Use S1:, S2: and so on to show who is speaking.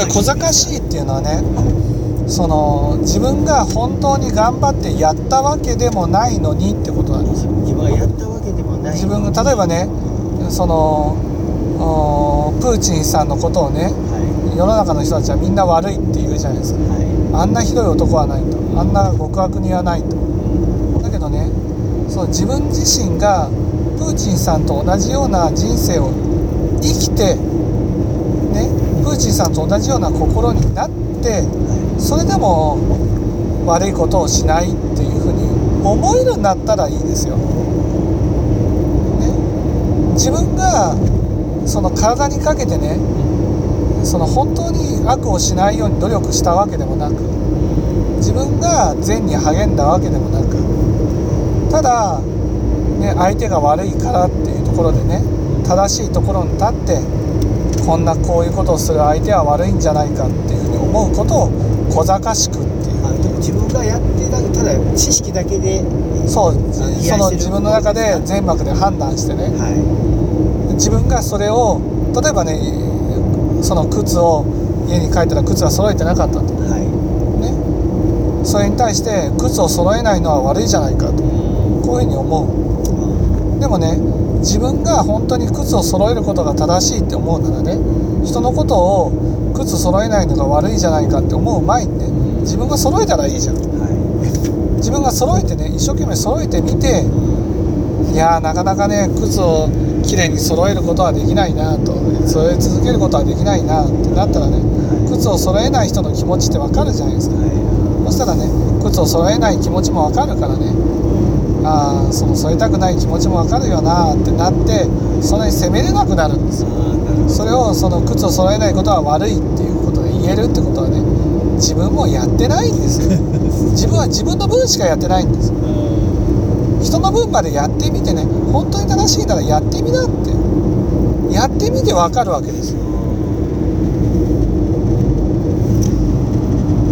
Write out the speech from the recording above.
S1: で小賢しいっていうのはねその自分が本当に頑張ってやったわけでもないのにってことなんですよ。
S2: 自分がやったわけでもない
S1: 自分が例えばねそのおプーチンさんのことをね
S2: は
S1: 世の中の人たちはみんな悪いって言うじゃないですか。
S2: い。は
S1: あんなひどい男はないと。あんな極悪人はないと。だけどねその自分自身がプーチンさんと同じような人生を生きてねプーチンさんと同じような心になってそれでも悪いことをしないっていうふうに思えるんだったらいいですよ。ね、自分がその体にかけてねその本当に悪をしないように努力したわけでもなく自分が善に励んだわけでもなくただ、ね、相手が悪いからっていうところでね正しいところに立ってこんなこういうことをする相手は悪いんじゃないかっていうふうに思うことを小賢しくっていう。
S2: あでも自分がやってただ知識だけで
S1: そう。その自分の中で全幕で判断してね。
S2: は
S1: 自分がそれを例えばねその靴を家に帰ったら靴は揃えてなかったと。
S2: いはい。
S1: ね。それに対して靴を揃えないのは悪いじゃないかと。こういうふうに思うでもね自分が本当に靴を揃えることが正しいって思うならね人のことを靴揃えないのが悪いじゃないかって思う前にね自分が揃えたらいいじゃん。
S2: は
S1: 自分が揃えてね一生懸命揃えてみていやーなかなかね靴をきれいに揃えることはできないなと揃え続けることはできないなってなったらね靴を揃えない人の気持ちってわかるじゃないですか。
S2: い。は
S1: そしたらね靴を揃えない気持ちもわかるからねその添えたくない気持ちもわかるよなってなってそんなに責めれなくなるんですよ。それをその靴を揃えないことは悪いっていうことで言えるってことはね自分もやってないんですよ。自分は自分の分しかやってないんですよ。人の分までやってみてね本当に正しいならやってみなって。やってみてわかるわけですよ